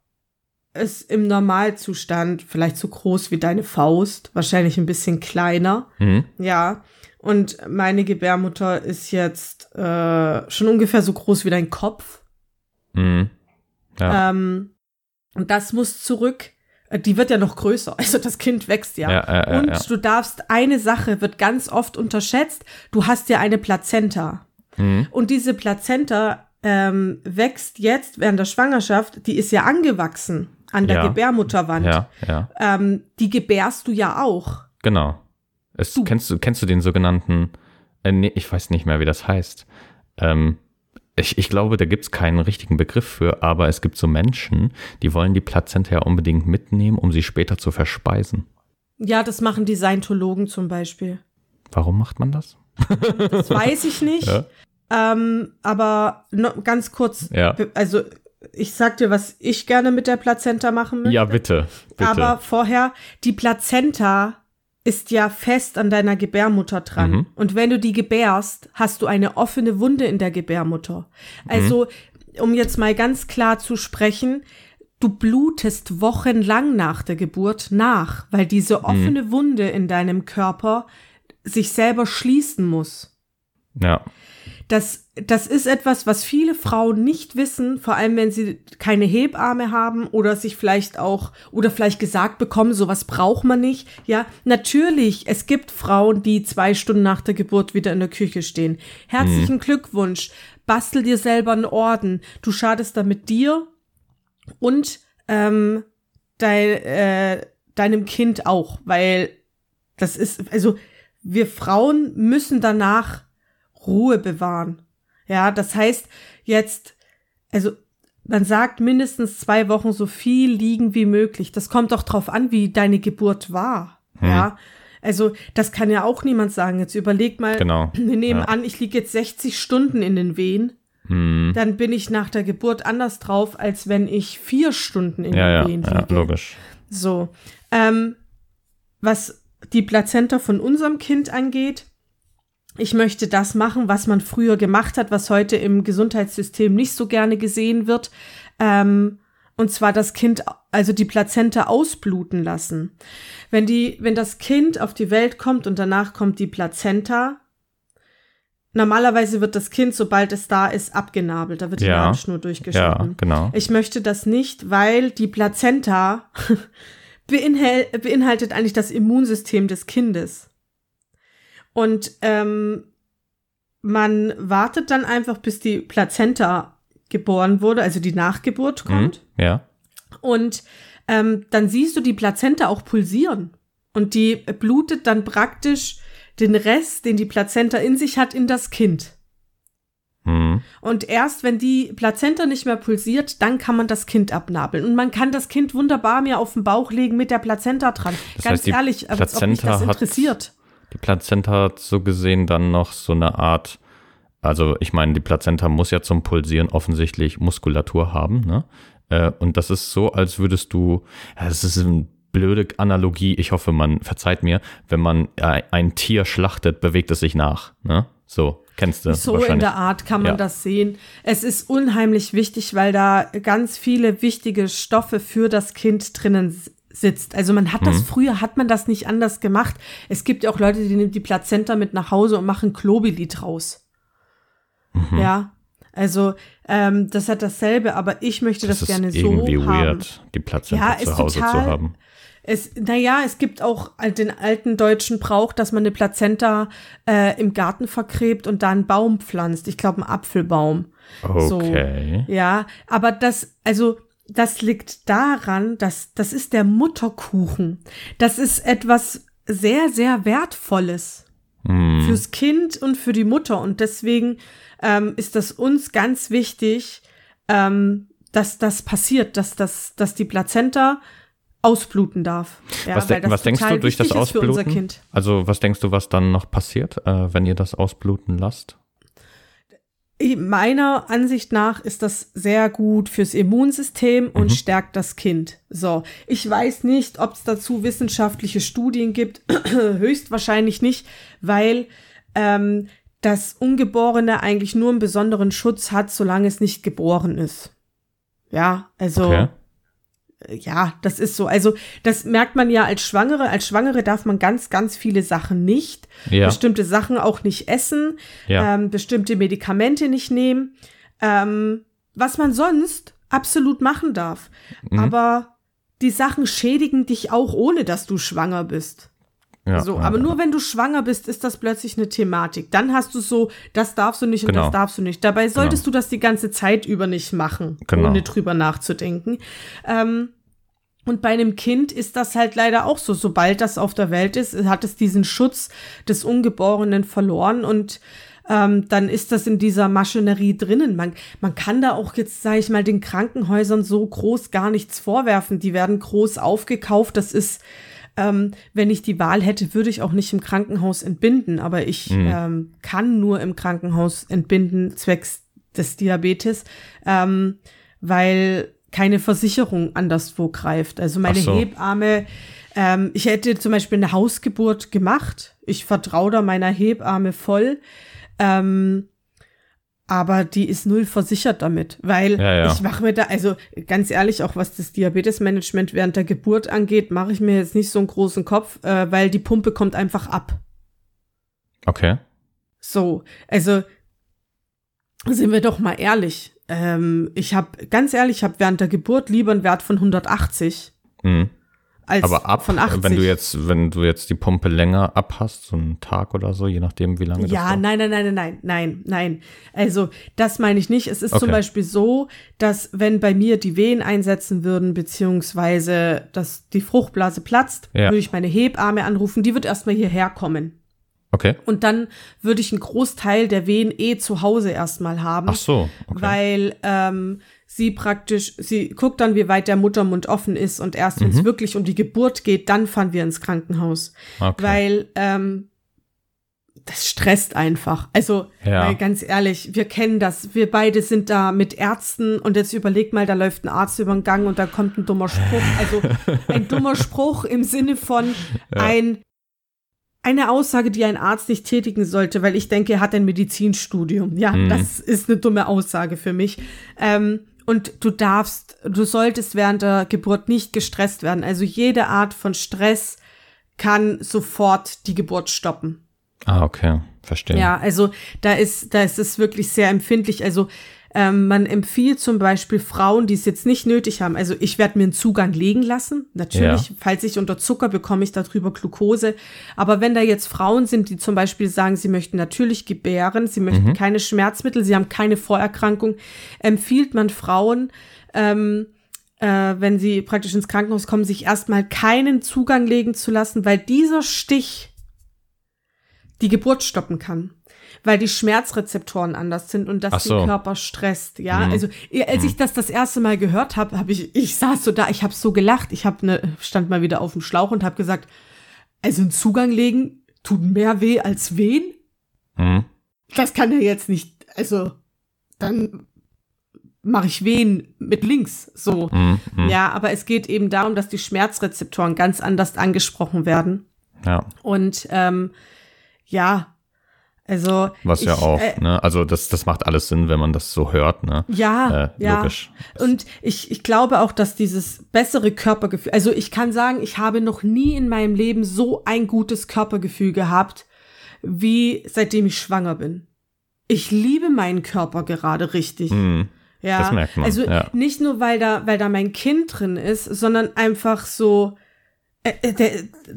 ist im Normalzustand vielleicht so groß wie deine Faust, wahrscheinlich ein bisschen kleiner. Mhm. Ja, und meine Gebärmutter ist jetzt äh, schon ungefähr so groß wie dein Kopf. Mhm. Ja. Ähm, und das muss zurück. Äh, Die wird ja noch größer. [LAUGHS] Also das Kind wächst ja. Ja, ja, ja, und du darfst, eine Sache wird ganz oft unterschätzt. Du hast ja eine Plazenta. Mhm. Und diese Plazenta ähm, wächst jetzt während der Schwangerschaft, die ist ja angewachsen an der. Gebärmutterwand. ja, ja, Ähm, die gebärst du ja auch. genau. Es, Du- kennst, du, kennst du den sogenannten, äh, nee, ich weiß nicht mehr, wie das heißt. Ähm, ich, ich glaube, da gibt es keinen richtigen Begriff für, aber es gibt so Menschen, die wollen die Plazenta ja unbedingt mitnehmen, um sie später zu verspeisen. Ja, das machen die Scientologen zum Beispiel. Warum macht man das? Das weiß ich [LAUGHS] nicht. Ja. Ähm, aber noch ganz kurz, Ja. also ich sag dir, was ich gerne mit der Plazenta machen möchte. Ja, bitte, bitte. Aber vorher, die Plazenta ist ja fest an deiner Gebärmutter dran. Mhm. Und wenn du die gebärst, hast du eine offene Wunde in der Gebärmutter. Also, um jetzt mal ganz klar zu sprechen, du blutest wochenlang nach der Geburt nach, weil diese offene Wunde in deinem Körper sich selber schließen muss. ja, Das, das ist etwas, was viele Frauen nicht wissen, vor allem wenn sie keine Hebarme haben oder sich vielleicht auch oder vielleicht gesagt bekommen, sowas braucht man nicht. Ja, natürlich, es gibt Frauen, die zwei Stunden nach der Geburt wieder in der Küche stehen. Herzlichen Glückwunsch. Bastel dir selber einen Orden. Du schadest damit dir und ähm, dein, äh, deinem Kind auch, weil das ist, also wir Frauen müssen danach Ruhe bewahren. Ja, das heißt jetzt, also man sagt mindestens zwei Wochen so viel liegen wie möglich. Das kommt doch drauf an, wie deine Geburt war. Hm. Ja. Also, das kann ja auch niemand sagen. Jetzt überleg mal, genau. [CLEARS THROAT] wir nehmen ja. an, ich liege jetzt 60 Stunden in den Wehen. Hm. Dann bin ich nach der Geburt anders drauf, als wenn ich vier Stunden in ja, den Wehen liege. Ja, logisch. So. Ähm, was die Plazenta von unserem Kind angeht, ich möchte das machen, was man früher gemacht hat, was heute im Gesundheitssystem nicht so gerne gesehen wird. Ähm, und zwar das Kind, also die Plazenta ausbluten lassen. Wenn die, wenn das Kind auf die Welt kommt und danach kommt die Plazenta, normalerweise wird das Kind, sobald es da ist, abgenabelt. Da wird die ja. Nabelschnur durchgeschnitten. Ja, genau. Ich möchte das nicht, weil die Plazenta [LAUGHS] beinhaltet eigentlich das Immunsystem des Kindes. Und ähm, man wartet dann einfach, bis die Plazenta geboren wurde, also die Nachgeburt mhm, kommt. Mhm, ja. Und ähm, dann siehst du die Plazenta auch pulsieren. Und die blutet dann praktisch den Rest, den die Plazenta in sich hat, in das Kind. Mhm. Und erst wenn die Plazenta nicht mehr pulsiert, dann kann man das Kind abnabeln. Und man kann das Kind wunderbar mir auf den Bauch legen mit der Plazenta dran. Das Ganz heißt, ehrlich, als ob mich das Plazenta hat- interessiert. Die Plazenta hat so gesehen dann noch so eine Art, also ich meine, die Plazenta muss ja zum Pulsieren offensichtlich Muskulatur haben, ne? Äh, und das ist so, als würdest du, das ist eine blöde Analogie, ich hoffe, man verzeiht mir, wenn man äh, ein Tier schlachtet, bewegt es sich nach, ne? So, kennst du So in der Art kann man Ja. das sehen. Es ist unheimlich wichtig, weil da ganz viele wichtige Stoffe für das Kind drinnen sitzt. Also man hat Mhm. das früher hat man das nicht anders gemacht. Es gibt ja auch Leute, die nehmen die Plazenta mit nach Hause und machen Klobili draus. Mhm. Ja, also ähm, das hat dasselbe, aber ich möchte das, das gerne so irgendwie haben. weird, die Plazenta Ja, zu Hause zu haben. Es, naja, es gibt auch den alten deutschen Brauch, dass man eine Plazenta äh, im Garten vergräbt und da einen Baum pflanzt. Ich glaube, einen Apfelbaum. So. Okay. Ja, aber das, also, das liegt daran, dass das ist der Mutterkuchen. Das ist etwas sehr, sehr Wertvolles Hm. fürs Kind und für die Mutter. Und deswegen ähm, ist das uns ganz wichtig, ähm, dass das passiert, dass, das, dass die Plazenta ausbluten darf. Ja, was de was denkst du durch das Ausbluten? Kind. Also was denkst du, was dann noch passiert, äh, wenn ihr das ausbluten lasst? Meiner Ansicht nach ist das sehr gut fürs Immunsystem und Mhm. stärkt das Kind. So, ich weiß nicht, ob es dazu wissenschaftliche Studien gibt, [CLEARS THROAT] höchstwahrscheinlich nicht, weil ähm, das Ungeborene eigentlich nur einen besonderen Schutz hat, solange es nicht geboren ist. Ja, also Okay. Ja, das ist so. Also das merkt man ja als Schwangere. Als Schwangere darf man ganz, ganz viele Sachen nicht. Ja. Bestimmte Sachen auch nicht essen, Ja. ähm, bestimmte Medikamente nicht nehmen. Ähm, was man sonst absolut machen darf. Mhm. Aber die Sachen schädigen dich auch, ohne dass du schwanger bist. Ja, so, ja, aber ja. nur wenn du schwanger bist, ist das plötzlich eine Thematik. Dann hast du so, das darfst du nicht und Genau. das darfst du nicht. Dabei solltest du das die ganze Zeit über nicht machen, Genau. ohne drüber nachzudenken. Ähm, und bei einem Kind ist das halt leider auch so. Sobald das auf der Welt ist, hat es diesen Schutz des Ungeborenen verloren und ähm, dann ist das in dieser Maschinerie drinnen. Man, man kann da auch jetzt, sage ich mal, den Krankenhäusern so groß gar nichts vorwerfen. Die werden groß aufgekauft. Das ist, ähm, wenn ich die Wahl hätte, würde ich auch nicht im Krankenhaus entbinden. Aber ich ähm, kann nur im Krankenhaus entbinden, zwecks des Diabetes, ähm, weil keine Versicherung anderswo greift. Also meine so. Hebamme, ähm, ich hätte zum Beispiel eine Hausgeburt gemacht. Ich vertraue da meiner Hebamme voll. Ähm, aber die ist null versichert damit, weil Ja, ja. ich mache mir da, also ganz ehrlich, auch was das Diabetesmanagement während der Geburt angeht, mache ich mir jetzt nicht so einen großen Kopf, äh, weil die Pumpe kommt einfach ab. Okay. So, also sind wir doch mal ehrlich. Ähm, ich habe, ganz ehrlich, ich habe während der Geburt lieber einen Wert von 180 Mhm. Als Aber ab, von 80. wenn du jetzt, wenn du jetzt die Pumpe länger abhast, so einen Tag oder so, je nachdem, wie lange das Ja, dauert. nein, nein, nein, nein, nein, nein, nein. Also, das meine ich nicht. Es ist zum Okay. Beispiel so, dass wenn bei mir die Wehen einsetzen würden, beziehungsweise dass die Fruchtblase platzt, Ja. würde ich meine Hebamme anrufen, die wird erstmal hierher kommen. Okay. Und dann würde ich einen Großteil der Wehen eh zu Hause erstmal haben. Ach so. Okay. Weil ähm, sie praktisch, sie guckt dann, wie weit der Muttermund offen ist und erst wenn es Mhm. wirklich um die Geburt geht, dann fahren wir ins Krankenhaus. okay. Weil ähm, das stresst einfach. Also, Ja. ganz ehrlich, wir kennen das. Wir beide sind da mit Ärzten und jetzt überleg mal, da läuft ein Arzt über den Gang und da kommt ein dummer Spruch. Also ein [LAUGHS] dummer Spruch im Sinne von ein eine Aussage, die ein Arzt nicht tätigen sollte, weil ich denke, er hat ein Medizinstudium. Ja, Mhm. das ist eine dumme Aussage für mich. Ähm, und du darfst, du solltest während der Geburt nicht gestresst werden. Also jede Art von Stress kann sofort die Geburt stoppen. ah, okay. Verstehe. Ja, also da ist, da ist es wirklich sehr empfindlich. Also ähm, man empfiehlt zum Beispiel Frauen, die es jetzt nicht nötig haben. Also ich werde mir einen Zugang legen lassen. Natürlich, Ja. falls ich unter Zucker bekomme ich darüber Glucose. Aber wenn da jetzt Frauen sind, die zum Beispiel sagen, sie möchten natürlich gebären, sie möchten keine Schmerzmittel, sie haben keine Vorerkrankung, empfiehlt man Frauen, ähm, äh, wenn sie praktisch ins Krankenhaus kommen, sich erstmal keinen Zugang legen zu lassen, weil dieser Stich die Geburt stoppen kann. Weil die Schmerzrezeptoren anders sind und das so. den Körper stresst, ja. Mhm. Also als ich das das erste Mal gehört habe, habe ich, ich saß so da, ich habe so gelacht, ich habe ne, stand mal wieder auf dem Schlauch und habe gesagt, also einen Zugang legen tut mehr weh als wehen. Mhm. Das kann ja jetzt nicht, also dann mache ich Wehen mit links, so. Mhm. Mhm. Ja, aber es geht eben darum, dass die Schmerzrezeptoren ganz anders angesprochen werden. Ja. Und ähm, ja, also Was ja ich, auch, äh, ne? Also das, das macht alles Sinn, wenn man das so hört, ne? ja, Äh, ja. Logisch. Und ich, ich glaube auch, dass dieses bessere Körpergefühl, also ich kann sagen, ich habe noch nie in meinem Leben so ein gutes Körpergefühl gehabt, wie seitdem ich schwanger bin. Ich liebe meinen Körper gerade richtig. Mhm. Ja, Das merkt man, Also ja. nicht nur, weil da, weil da mein Kind drin ist, sondern einfach so, äh, äh, der,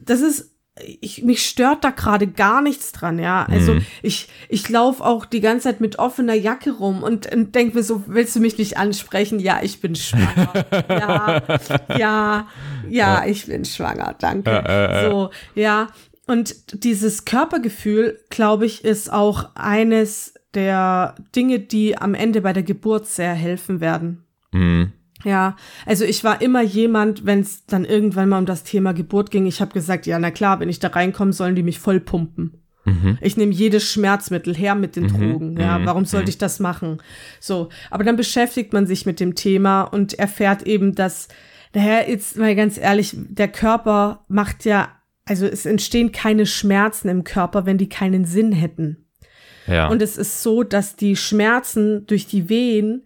das ist, ich, mich stört da gerade gar nichts dran, ja. Also Mhm. ich, ich laufe auch die ganze Zeit mit offener Jacke rum und, und denke mir so, willst du mich nicht ansprechen? Ja, ich bin schwanger. ja, ja, ja, ich bin schwanger, danke. Äh, äh. So, ja. Und dieses Körpergefühl, glaube ich, ist auch eines der Dinge, die am Ende bei der Geburt sehr helfen werden. Mhm. Ja, also ich war immer jemand, wenn es dann irgendwann mal um das Thema Geburt ging, ich habe gesagt, ja, na klar, wenn ich da reinkomme, sollen die mich voll pumpen. Mhm. Ich nehme jedes Schmerzmittel her mit den Drogen. Ja, mhm, warum sollte ich das machen? So, aber dann beschäftigt man sich mit dem Thema und erfährt eben, dass, daher jetzt mal ganz ehrlich, der Körper macht ja, also es entstehen keine Schmerzen im Körper, wenn die keinen Sinn hätten. Ja. Und es ist so, dass die Schmerzen durch die Wehen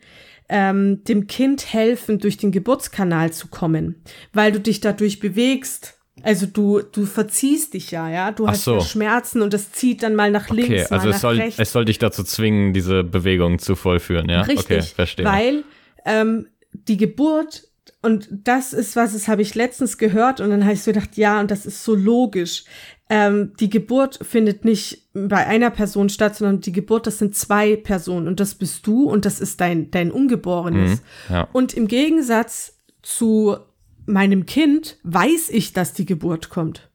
ähm, dem Kind helfen, durch den Geburtskanal zu kommen, weil du dich dadurch bewegst. Also du, du verziehst dich ja, ja. Du Ach hast so. Schmerzen und das zieht dann mal nach links, okay, mal also nach es soll, rechts. es soll dich dazu zwingen, diese Bewegung zu vollführen, ja? Richtig, Okay, verstehe. weil ähm, die Geburt und das ist was, das habe ich letztens gehört und dann habe ich so gedacht, ja, und das ist so logisch. Ähm, die Geburt findet nicht bei einer Person statt, sondern die Geburt, das sind zwei Personen und das bist du und das ist dein dein Ungeborenes. Mhm, ja. Und im Gegensatz zu meinem Kind weiß ich, dass die Geburt kommt.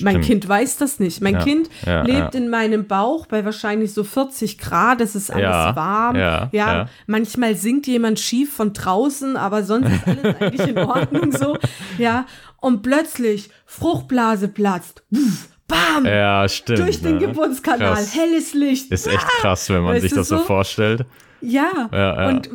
Mein. Kind weiß das nicht. Mein Ja, Kind ja, lebt ja. in meinem Bauch bei wahrscheinlich so 40 Grad. Es ist alles warm. ja, manchmal singt jemand schief von draußen, aber sonst ist alles [LAUGHS] eigentlich in Ordnung so. Ja, und plötzlich Fruchtblase platzt. Puff, bam! Ja, stimmt. durch den ne? Geburtskanal. Krass. Helles Licht. Ist echt krass, wenn man Weißt sich das so so? vorstellt. Ja, Ja, ja. und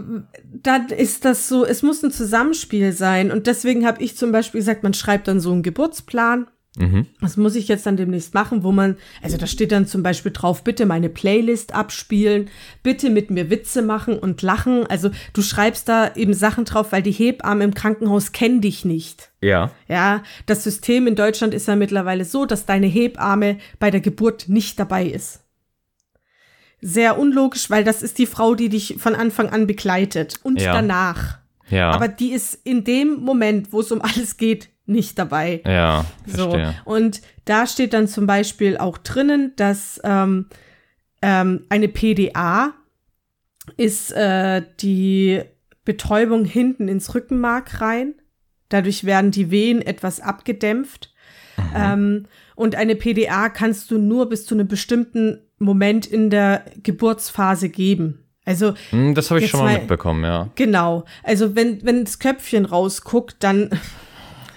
dann ist das so, es muss ein Zusammenspiel sein. Und deswegen habe ich zum Beispiel gesagt, man schreibt dann so einen Geburtsplan. Mhm. Das muss ich jetzt dann demnächst machen, wo man, also da steht dann zum Beispiel drauf, bitte meine Playlist abspielen, bitte mit mir Witze machen und lachen. Also du schreibst da eben Sachen drauf, weil die Hebammen im Krankenhaus kennen dich nicht. Ja. Ja, das System in Deutschland ist ja mittlerweile so, dass deine Hebamme bei der Geburt nicht dabei ist. Sehr unlogisch, weil das ist die Frau, die dich von Anfang an begleitet und Ja. danach. Ja. Aber die ist in dem Moment, wo es um alles geht, nicht dabei. ja, So. verstehe. Und da steht dann zum Beispiel auch drinnen, dass ähm, ähm, eine PDA ist äh, die Betäubung hinten ins Rückenmark rein. Dadurch werden die Wehen etwas abgedämpft. Ähm, und eine PDA kannst du nur bis zu einem bestimmten Moment in der Geburtsphase geben. Also Hm, Das habe ich schon mal mal- mitbekommen, ja. genau. Also wenn wenn das Köpfchen rausguckt, dann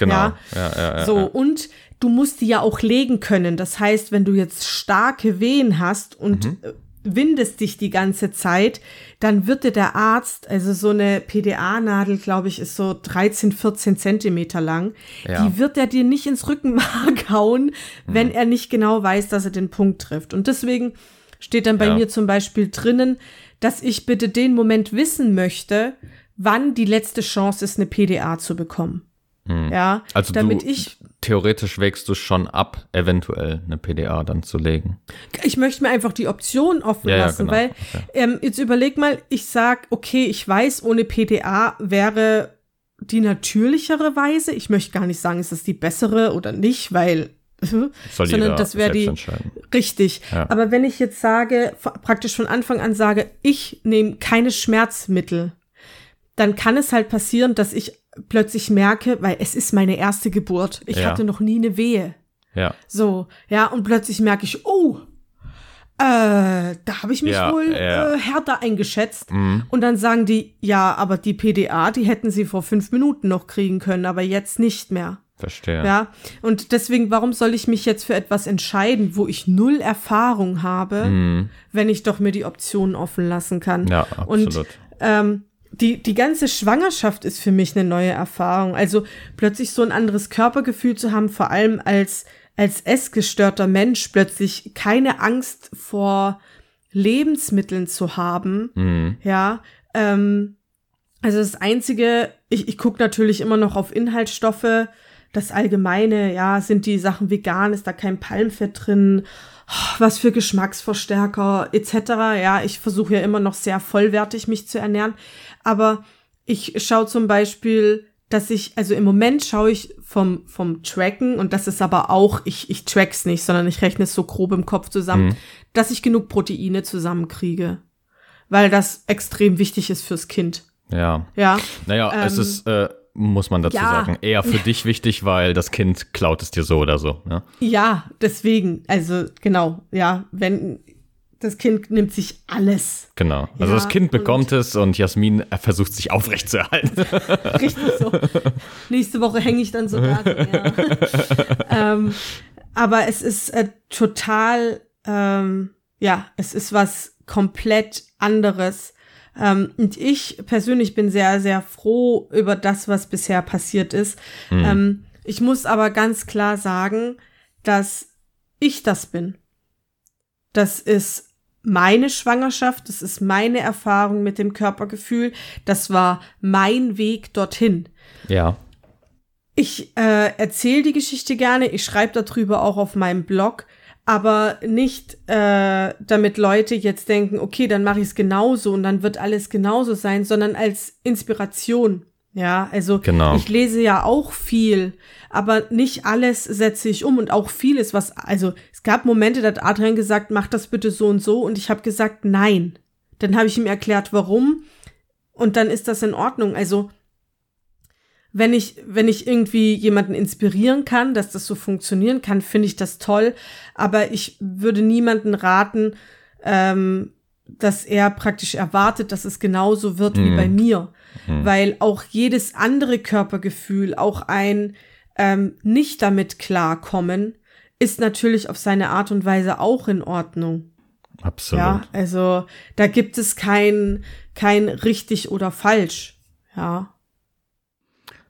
Genau. Ja. Ja, ja, ja, so ja. und du musst die ja auch legen können. Das heißt, wenn du jetzt starke Wehen hast und Mhm. äh, windest dich die ganze Zeit, dann wird dir der Arzt, also so eine PDA-Nadel, glaube ich, ist so 13, 14 Zentimeter lang, Ja. die wird er dir nicht ins Rückenmark [LAUGHS] hauen, wenn Mhm. er nicht genau weiß, dass er den Punkt trifft. Und deswegen steht dann bei Ja. mir zum Beispiel drinnen, dass ich bitte den Moment wissen möchte, wann die letzte Chance ist, eine PDA zu bekommen. Ja, Also damit du, ich theoretisch wägst du schon ab, eventuell eine PDA dann zu legen. ich möchte mir einfach die Option offen Ja, ja, lassen, genau. weil Okay. ähm, jetzt überleg mal, ich sag, okay, ich weiß, ohne PDA wäre die natürlichere Weise. Ich möchte gar nicht sagen, ist das die bessere oder nicht, weil [LAUGHS] Soll sondern das wäre die richtig. Ja. Aber wenn ich jetzt sage, praktisch von Anfang an sage, ich nehme keine Schmerzmittel, dann kann es halt passieren, dass ich plötzlich merke, weil es ist meine erste Geburt. Ich Ja. hatte noch nie eine Wehe. Ja, So, ja, und plötzlich merke ich, oh, äh, da habe ich mich Ja, wohl ja. Mhm. Äh, härter eingeschätzt. Und dann sagen die, ja, aber die PDA, die hätten sie vor fünf Minuten noch kriegen können, aber jetzt nicht mehr. verstehe. Ja, und deswegen, warum soll ich mich jetzt für etwas entscheiden, wo ich null Erfahrung habe, wenn ich doch mir die Optionen offen lassen kann? Mhm. Ja, Und absolut. ähm, die, die ganze Schwangerschaft ist für mich eine neue Erfahrung. Also plötzlich so ein anderes Körpergefühl zu haben, vor allem als, als essgestörter Mensch, plötzlich keine Angst vor Lebensmitteln zu haben. Mhm. Ja, ähm, also das Einzige, ich, ich gucke natürlich immer noch auf Inhaltsstoffe. Das Allgemeine, ja, sind die Sachen vegan, ist da kein Palmfett drin, Oh, was für Geschmacksverstärker etc. Ja, ich versuche ja immer noch sehr vollwertig mich zu ernähren. Aber ich schaue zum Beispiel, dass ich, also im Moment schaue ich vom, vom Tracken, und das ist aber auch, ich, ich track's nicht, sondern ich rechne es so grob im Kopf zusammen, dass ich genug Proteine zusammenkriege. Weil das extrem wichtig ist fürs Kind. Ja. Ja. Naja, es Ähm, ist, äh, muss man dazu ja. sagen, eher für dich wichtig, weil das Kind klaut es dir so oder so. Ja? Ja, deswegen, also genau, ja, wenn das Kind nimmt sich alles. Genau. Also Ja, das Kind und- bekommt es und Jasmin versucht sich aufrechtzuerhalten. [LAUGHS] Richtig so. Nächste Woche hänge ich dann so da. Ja. [LAUGHS] ähm, aber es ist äh, total, ähm, ja, es ist was komplett anderes. Ähm, und ich persönlich bin sehr, sehr froh über das, was bisher passiert ist. Ähm, ich muss aber ganz klar sagen, dass ich das bin. Das ist meine Schwangerschaft, das ist meine Erfahrung mit dem Körpergefühl, das war mein Weg dorthin. ja. Ich äh, erzähle die Geschichte gerne, ich schreibe darüber auch auf meinem Blog, aber nicht äh, damit Leute jetzt denken, okay, dann mache ich es genauso und dann wird alles genauso sein, sondern als Inspiration. Ja, also Genau. ich lese ja auch viel, aber nicht alles setze ich um und auch vieles, was, also es gab Momente, da hat Adrian gesagt, mach das bitte so und so und ich habe gesagt, nein. Dann habe ich ihm erklärt, warum und dann ist das in Ordnung. Also wenn ich, wenn ich irgendwie jemanden inspirieren kann, dass das so funktionieren kann, finde ich das toll. Aber ich würde niemanden raten, ähm, dass er praktisch erwartet, dass es genauso wird wie bei mir. Weil auch jedes andere Körpergefühl, auch ein ähm, nicht damit klarkommen, ist natürlich auf seine Art und Weise auch in Ordnung. Absolut. Ja, also da gibt es kein, kein richtig oder falsch. Ja.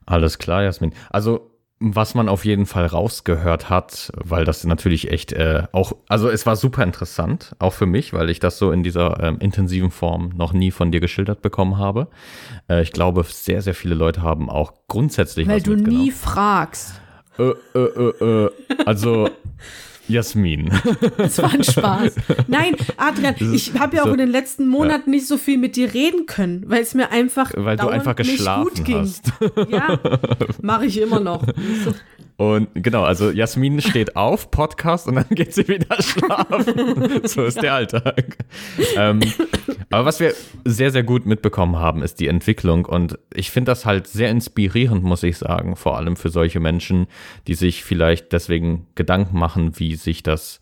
Alles klar, Jasmin. Also, was man auf jeden Fall rausgehört hat, weil das natürlich echt äh, auch, also es war super interessant, auch für mich, weil ich das so in dieser ähm, intensiven Form noch nie von dir geschildert bekommen habe. Äh, ich glaube, sehr, sehr viele Leute haben auch grundsätzlich Weil was du nie fragst. Äh, äh, äh, äh, also, [LAUGHS] Jasmin. [LAUGHS] Das war ein Spaß. Nein, Adrian, ich habe ja auch so- in den letzten Monaten nicht so viel mit dir reden können, weil es mir einfach Weil du einfach nicht geschlafen gut ging. hast. Ja, mache ich immer noch. [LAUGHS] Und genau, also Jasmin steht auf, Podcast und dann [LAUGHS] geht sie wieder schlafen. [LAUGHS] so ist der Alltag. ähm, Aber was wir sehr, sehr gut mitbekommen haben, ist die Entwicklung. Und ich finde das halt sehr inspirierend, muss ich sagen. Vor allem für solche Menschen, die sich vielleicht deswegen Gedanken machen, wie sich das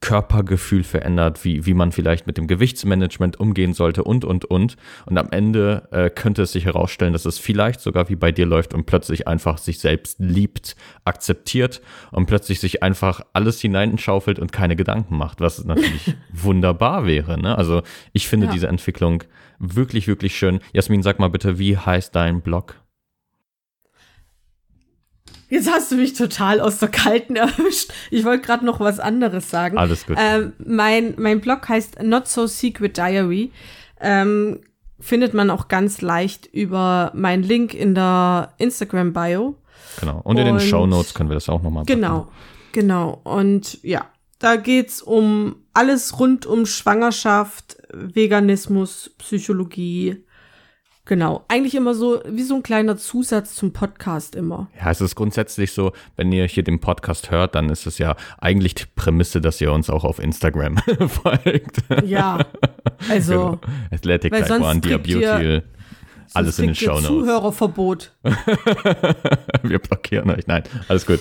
Körpergefühl verändert, wie, wie man vielleicht mit dem Gewichtsmanagement umgehen sollte und, und, und. Und am Ende äh, könnte es sich herausstellen, dass es vielleicht sogar wie bei dir läuft und plötzlich einfach sich selbst liebt, akzeptiert und plötzlich sich einfach alles hineinschaufelt und keine Gedanken macht, was natürlich [LAUGHS] wunderbar wäre. Ne? Also ich finde ja. diese Entwicklung wirklich, wirklich schön. Jasmin, sag mal bitte, wie heißt dein Blog? Jetzt hast du mich total aus der Kalten [LAUGHS] erwischt. Ich wollte gerade noch was anderes sagen. Alles gut. Ähm, mein, mein Blog heißt Not So Secret Diary. Ähm, findet man auch ganz leicht über meinen Link in der Instagram-Bio. Genau. Und in Und, den Show Notes können wir das auch nochmal Genau, genau. Und ja, da geht's um alles rund um Schwangerschaft, Veganismus, Psychologie, Genau, eigentlich immer so wie so ein kleiner Zusatz zum Podcast immer. Ja, es ist grundsätzlich so, wenn ihr hier den Podcast hört, dann ist es ja eigentlich die Prämisse, dass ihr uns auch auf Instagram [LAUGHS] folgt. Ja, also genau. Athletic Type One, Dia Beauty, alles in den Show Notes. Zuhörerverbot. [LAUGHS] Wir blockieren euch. Nein, alles gut.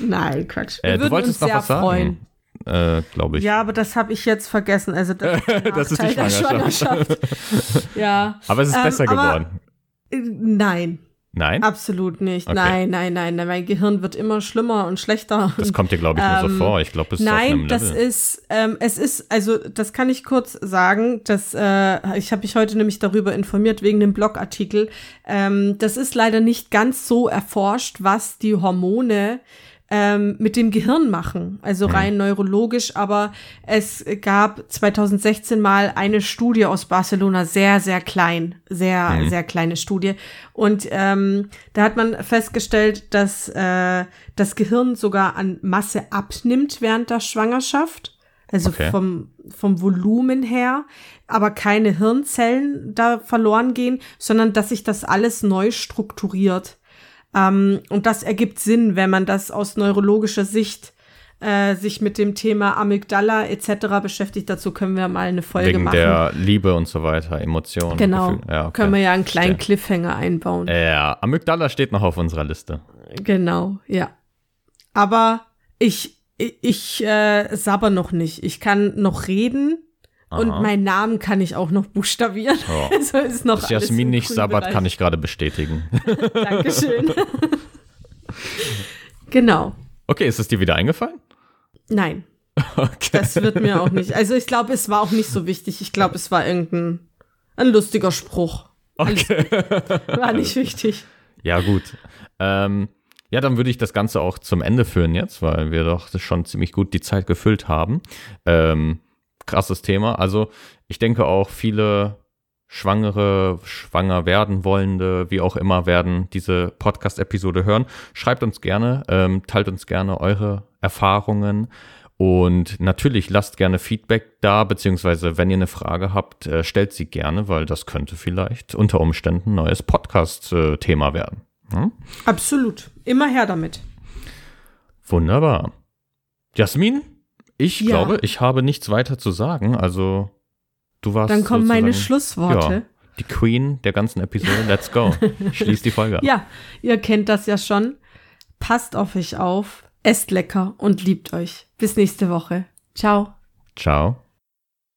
Nein, Quatsch. Wir äh, du wolltest noch was sagen? Freuen äh, glaube ich. Ja, aber das habe ich jetzt vergessen. Also das, [LAUGHS] das ist die Schwangerschaft. [LAUGHS] ja. Aber es ist ähm, besser geworden. Äh, nein. Nein? Absolut nicht. Okay. Nein, nein, nein, nein. Mein Gehirn wird immer schlimmer und schlechter. Das kommt dir, glaube ich, nur so ähm, vor. Ich glaube, es ist Nein, das ist, ähm, es ist, also das kann ich kurz sagen, dass äh, ich habe mich heute nämlich darüber informiert wegen dem Blogartikel. Ähm, das ist leider nicht ganz so erforscht, was die Hormone ähm, mit dem Gehirn machen, also rein neurologisch. Aber es gab 2016 mal eine Studie aus Barcelona, sehr, sehr klein, sehr, mhm. sehr kleine Studie. Und ähm, da hat man festgestellt, dass äh, das Gehirn sogar an Masse abnimmt während der Schwangerschaft. Also okay. vom, vom Volumen her, aber keine Hirnzellen da verloren gehen, sondern dass sich das alles neu strukturiert. Ähm, und das ergibt Sinn, wenn man das aus neurologischer Sicht äh, sich mit dem Thema Amygdala etc. beschäftigt. Dazu können wir mal eine Folge Wegen machen. der Liebe und so weiter, Emotionen. Genau. Ja, okay. Können wir ja einen kleinen Verstehen. Cliffhanger einbauen. Ja, Amygdala steht noch auf unserer Liste. Genau, ja. Aber ich, ich, ich äh, sabber noch nicht. Ich kann noch reden und meinen Namen kann ich auch noch buchstabieren. Oh. [LAUGHS] Also ist noch Dass Jasmin nicht Sabbat kann ich gerade bestätigen. [LAUGHS] [LAUGHS] Dankeschön. genau. Okay, ist es dir wieder eingefallen? Nein. Okay. Das wird mir auch nicht. Also ich glaube, es war auch nicht so wichtig. Ich glaube, es war irgendein ein lustiger Spruch. Okay. war nicht wichtig. Ja, gut. Ähm, ja, dann würde ich das Ganze auch zum Ende führen jetzt, weil wir doch schon ziemlich gut die Zeit gefüllt haben. Ähm, krasses Thema. Also ich denke auch viele Schwangere, schwanger werden wollende, wie auch immer, werden diese Podcast-Episode hören. Schreibt uns gerne, ähm, teilt uns gerne eure Erfahrungen und natürlich lasst gerne Feedback da, beziehungsweise wenn ihr eine Frage habt, äh, stellt sie gerne, weil das könnte vielleicht unter Umständen ein neues Podcast-Thema werden. Hm? Absolut. Immer her damit. Wunderbar. Jasmin, ich ja. glaube, ich habe nichts weiter zu sagen. Also, du warst. Dann kommen meine Schlussworte. Ja, die Queen der ganzen Episode. Let's go. Schließ die Folge ab. [LAUGHS] Ja, ihr kennt das ja schon. Passt auf euch auf, esst lecker und liebt euch. Bis nächste Woche. Ciao. Ciao.